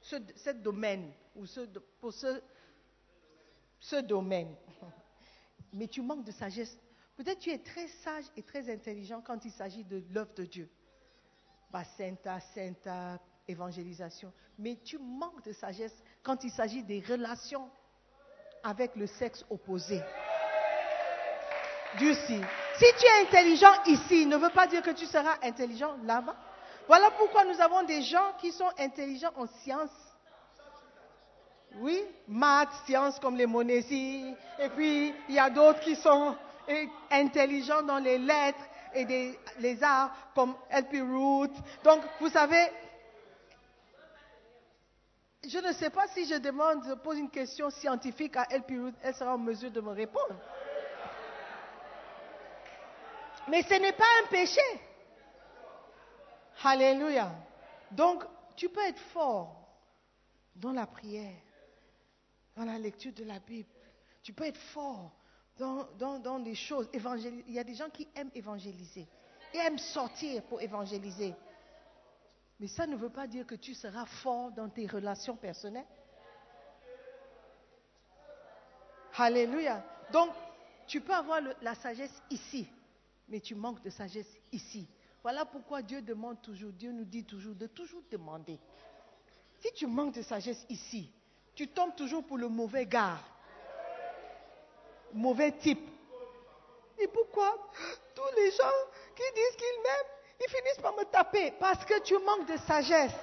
ce, domaine, ou ce, pour ce, ce domaine. Mais tu manques de sagesse. Peut-être tu es très sage et très intelligent quand il s'agit de l'œuvre de Dieu. Sainte, sainte, évangélisation. Mais tu manques de sagesse quand il s'agit des relations avec le sexe opposé. Dieu si. Si tu es intelligent ici, ne veut pas dire que tu seras intelligent là-bas. Voilà pourquoi nous avons des gens qui sont intelligents en sciences. Oui, maths, sciences comme les monésies. Et puis, il y a d'autres qui sont intelligents dans les lettres et les arts comme LP. Donc, vous savez, je ne sais pas si je demande, pose une question scientifique à LP elle sera en mesure de me répondre. Mais ce n'est pas un péché. Alléluia. Donc, tu peux être fort dans la prière, dans la lecture de la Bible. Tu peux être fort dans, dans, des choses. Il y a des gens qui aiment évangéliser. Ils aiment sortir pour évangéliser. Mais ça ne veut pas dire que tu seras fort dans tes relations personnelles. Alléluia. Donc, tu peux avoir la sagesse ici, mais tu manques de sagesse ici. Voilà pourquoi Dieu demande toujours, Dieu nous dit toujours de toujours demander. Si tu manques de sagesse ici, tu tombes toujours pour le mauvais gars, mauvais type. Et pourquoi? Tous les gens qui disent qu'ils m'aiment, ils finissent par me taper Parce que tu manques de sagesse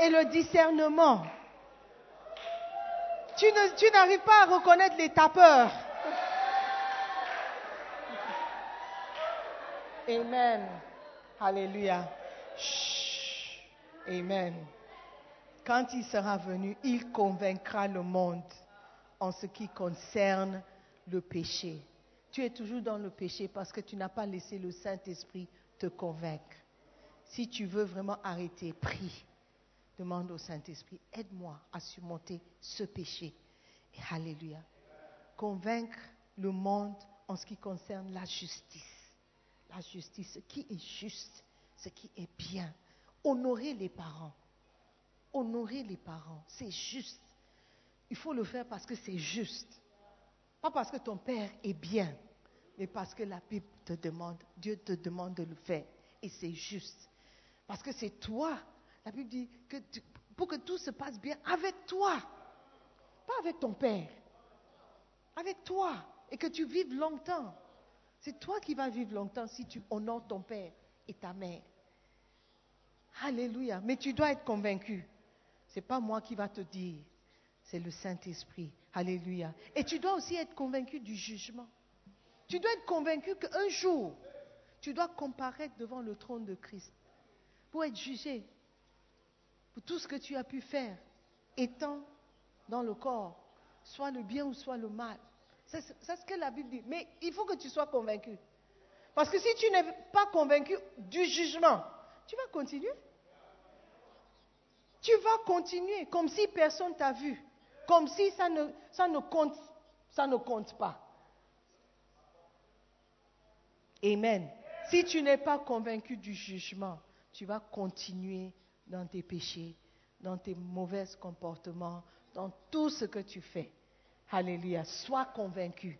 et le discernement. Tu n'arrives pas à reconnaître les tapeurs. Amen. Alléluia. Chut. Amen. Quand il sera venu, il convaincra le monde en ce qui concerne le péché. Tu es toujours dans le péché parce que tu n'as pas laissé le Saint-Esprit te convaincre. Si tu veux vraiment arrêter, prie. Demande au Saint-Esprit, aide-moi à surmonter ce péché. Et Alléluia. Convaincre le monde en ce qui concerne la justice. La justice, ce qui est juste, ce qui est bien. Honorer les parents. Honorer les parents, c'est juste. Il faut le faire parce que c'est juste. Pas parce que ton père est bien, mais parce que la Bible te demande, Dieu te demande de le faire. Et c'est juste. Parce que c'est toi. La Bible dit que pour que tout se passe bien avec toi. Pas avec ton père. Avec toi. Et que tu vives longtemps. C'est toi qui vas vivre longtemps si tu honores ton père et ta mère. Alléluia. Mais tu dois être convaincu. Ce n'est pas moi qui va te dire. C'est le Saint-Esprit. Alléluia. Et tu dois aussi être convaincu du jugement. Tu dois être convaincu qu'un jour, tu dois comparaître devant le trône de Christ pour être jugé pour tout ce que tu as pu faire étant dans le corps, soit le bien ou soit le mal. C'est ce que la Bible dit. Mais il faut que tu sois convaincu. Parce que si tu n'es pas convaincu du jugement, tu vas continuer. Tu vas continuer comme si personne t'a vu, comme si ça ne, ça ne compte, ça ne compte pas. Amen. Si tu n'es pas convaincu du jugement, tu vas continuer dans tes péchés, dans tes mauvais comportements, dans tout ce que tu fais. Alléluia. Sois convaincu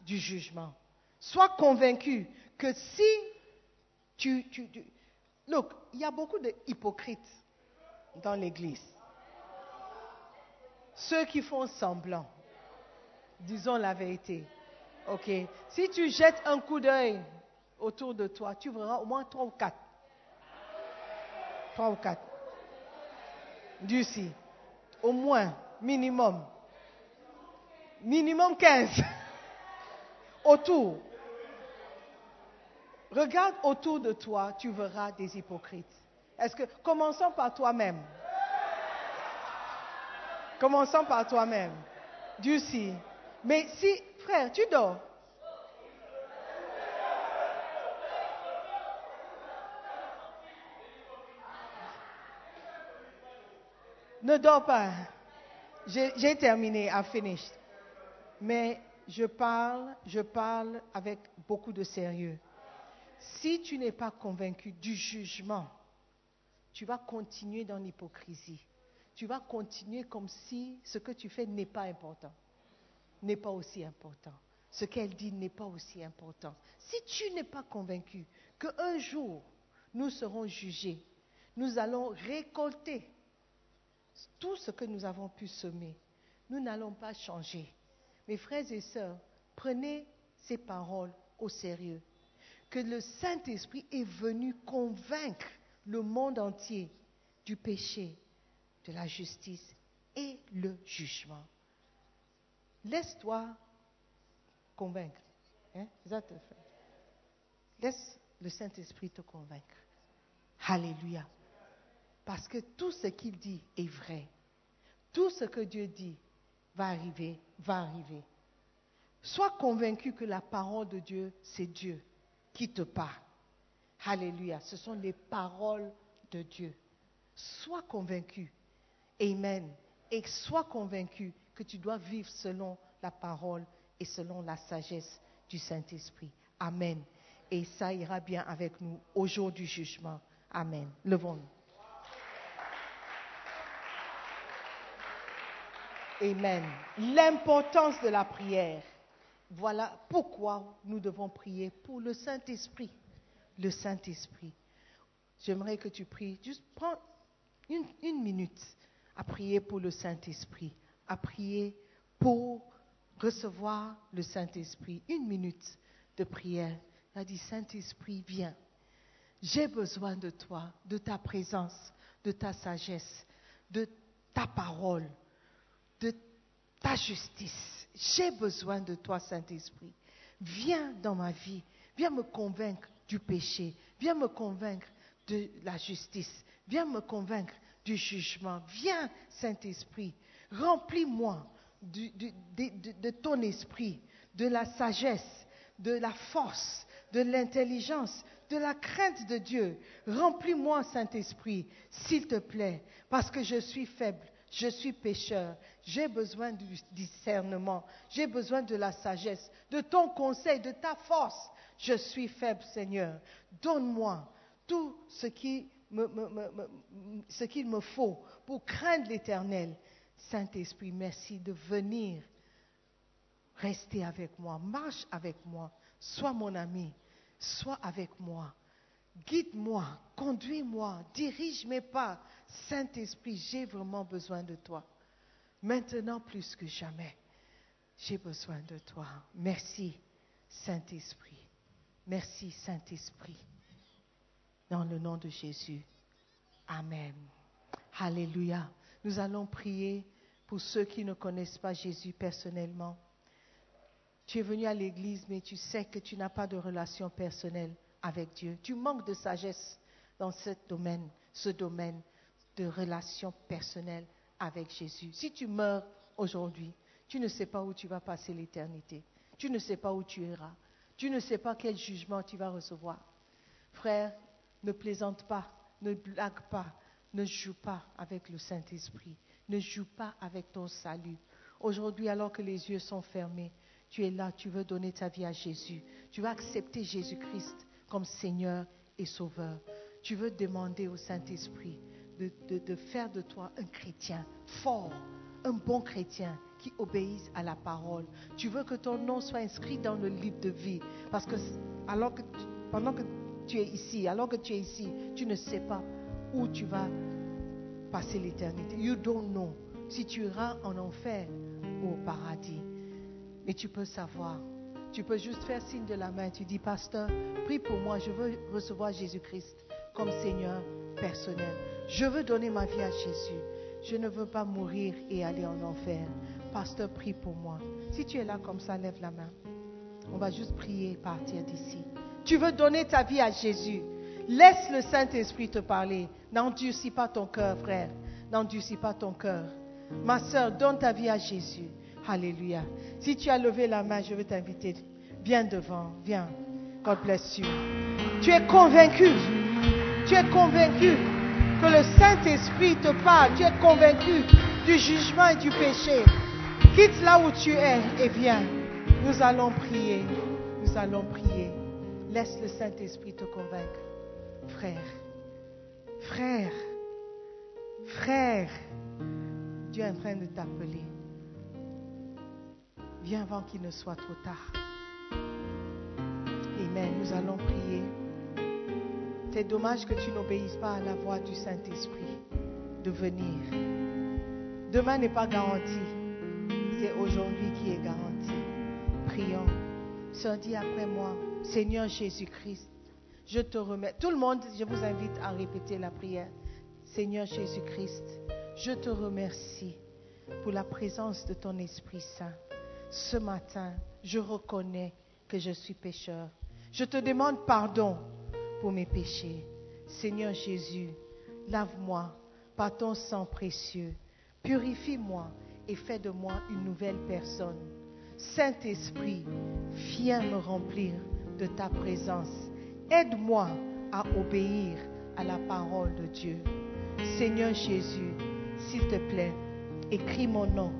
du jugement. Sois convaincu que si tu... Look, il y a beaucoup d'hypocrites dans l'Église. Ceux qui font semblant. Disons la vérité. OK? Si tu jettes un coup d'œil autour de toi, tu verras au moins trois ou quatre. Trois ou quatre. D'ici. Au moins, minimum. Minimum 15. autour. Regarde autour de toi, tu verras des hypocrites. Est-ce que commençons par toi-même. Commençons par toi-même. Dieu si. Mais si, frère, tu dors. Ne dors pas. J'ai terminé, I finished. Mais je parle, je parle avec beaucoup de sérieux. Si tu n'es pas convaincu du jugement, tu vas continuer dans l'hypocrisie. Tu vas continuer comme si ce que tu fais n'est pas important, n'est pas aussi important. Ce qu'elle dit n'est pas aussi important. Si tu n'es pas convaincu qu'un jour nous serons jugés, nous allons récolter tout ce que nous avons pu semer, nous n'allons pas changer. Mes frères et sœurs, prenez ces paroles au sérieux. Que le Saint-Esprit est venu convaincre le monde entier du péché, de la justice et le jugement. Laisse-toi convaincre. Hein? Laisse le Saint-Esprit te convaincre. Alléluia. Parce que tout ce qu'il dit est vrai. Tout ce que Dieu dit va arriver, va arriver. Sois convaincu que la parole de Dieu, c'est Dieu qui te parle. Alléluia. Ce sont les paroles de Dieu. Sois convaincu. Amen. Et sois convaincu que tu dois vivre selon la parole et selon la sagesse du Saint-Esprit. Amen. Et ça ira bien avec nous au jour du jugement. Amen. Levons-nous. Amen. L'importance de la prière. Voilà pourquoi nous devons prier pour le Saint-Esprit. Le Saint-Esprit. J'aimerais que tu pries. Juste prends une, minute à prier pour le Saint-Esprit. À prier pour recevoir le Saint-Esprit. Une minute de prière. Il a dit, Saint-Esprit, viens. J'ai besoin de toi, de ta présence, de ta sagesse, de ta parole, de ta justice. J'ai besoin de toi, Saint-Esprit. Viens dans ma vie. Viens me convaincre du péché. Viens me convaincre de la justice. Viens me convaincre du jugement. Viens, Saint-Esprit. Remplis-moi de ton esprit, de la sagesse, de la force, de l'intelligence, de la crainte de Dieu. Remplis-moi, Saint-Esprit, s'il te plaît, parce que je suis faible, je suis pécheur, j'ai besoin du discernement, j'ai besoin de la sagesse, de ton conseil, de ta force. Je suis faible, Seigneur. Donne-moi tout ce qu'il me faut pour craindre l'Éternel. Saint-Esprit, merci de venir rester avec moi, marche avec moi, sois mon ami, sois avec moi. Guide-moi, conduis-moi, dirige mes pas. Saint-Esprit, j'ai vraiment besoin de toi. Maintenant plus que jamais, j'ai besoin de toi. Merci, Saint-Esprit. Merci, Saint-Esprit. Dans le nom de Jésus. Amen. Alléluia. Nous allons prier pour ceux qui ne connaissent pas Jésus personnellement. Tu es venu à l'église, mais tu sais que tu n'as pas de relation personnelle avec Dieu. Tu manques de sagesse dans ce domaine, ce domaine de relation personnelle avec Jésus. Si tu meurs aujourd'hui, tu ne sais pas où tu vas passer l'éternité. Tu ne sais pas où tu iras. Tu ne sais pas quel jugement tu vas recevoir. Frère, ne plaisante pas, ne blague pas, ne joue pas avec le Saint-Esprit, ne joue pas avec ton salut. Aujourd'hui, alors que les yeux sont fermés, tu es là, tu veux donner ta vie à Jésus. Tu veux accepter Jésus-Christ comme Seigneur et Sauveur. Tu veux demander au Saint-Esprit de, faire de toi un chrétien fort, un bon chrétien qui obéisse à la parole. Tu veux que ton nom soit inscrit dans le livre de vie. Parce que pendant que tu es ici, que tu es ici, tu ne sais pas où tu vas passer l'éternité. You don't know si tu iras en enfer ou au paradis. Mais tu peux savoir. Tu peux juste faire signe de la main. Tu dis, pasteur, prie pour moi. Je veux recevoir Jésus-Christ comme Seigneur personnel. Je veux donner ma vie à Jésus. Je ne veux pas mourir et aller en enfer. Pasteur, prie pour moi. Si tu es là comme ça, lève la main. On va juste prier et partir d'ici. Tu veux donner ta vie à Jésus. Laisse le Saint-Esprit te parler. N'endurcis pas ton cœur, frère. N'endurcis pas ton cœur. Ma soeur, donne ta vie à Jésus. Alléluia. Si tu as levé la main, je veux t'inviter. Viens devant. Viens. God bless you. Tu es convaincu. Tu es convaincu que le Saint-Esprit te parle. Tu es convaincu du jugement et du péché. Quitte là où tu es et viens. Nous allons prier. Nous allons prier. Laisse le Saint-Esprit te convaincre. Frère, frère, frère, Dieu est en train de t'appeler. Viens avant qu'il ne soit trop tard. Amen. Nous allons prier. C'est dommage que tu n'obéisses pas à la voix du Saint-Esprit de venir. Demain n'est pas garanti. C'est aujourd'hui qui est garanti. Prions. Sœur, dis après moi, Seigneur Jésus-Christ, je te remets. Tout le monde, je vous invite à répéter la prière. Seigneur Jésus-Christ, je te remercie pour la présence de ton Esprit Saint. Ce matin, je reconnais que je suis pécheur. Je te demande pardon mes péchés. Seigneur Jésus, lave-moi par ton sang précieux. Purifie-moi et fais de moi une nouvelle personne. Saint-Esprit, viens me remplir de ta présence. Aide-moi à obéir à la parole de Dieu. Seigneur Jésus, s'il te plaît, écris mon nom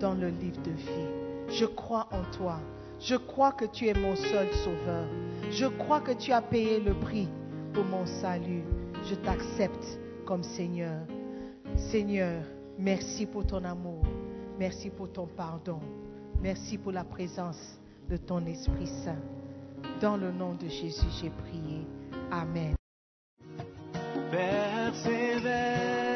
dans le livre de vie. Je crois en toi. Je crois que tu es mon seul sauveur. Je crois que tu as payé le prix pour mon salut. Je t'accepte comme Seigneur. Seigneur, merci pour ton amour. Merci pour ton pardon. Merci pour la présence de ton Esprit Saint. Dans le nom de Jésus, j'ai prié. Amen.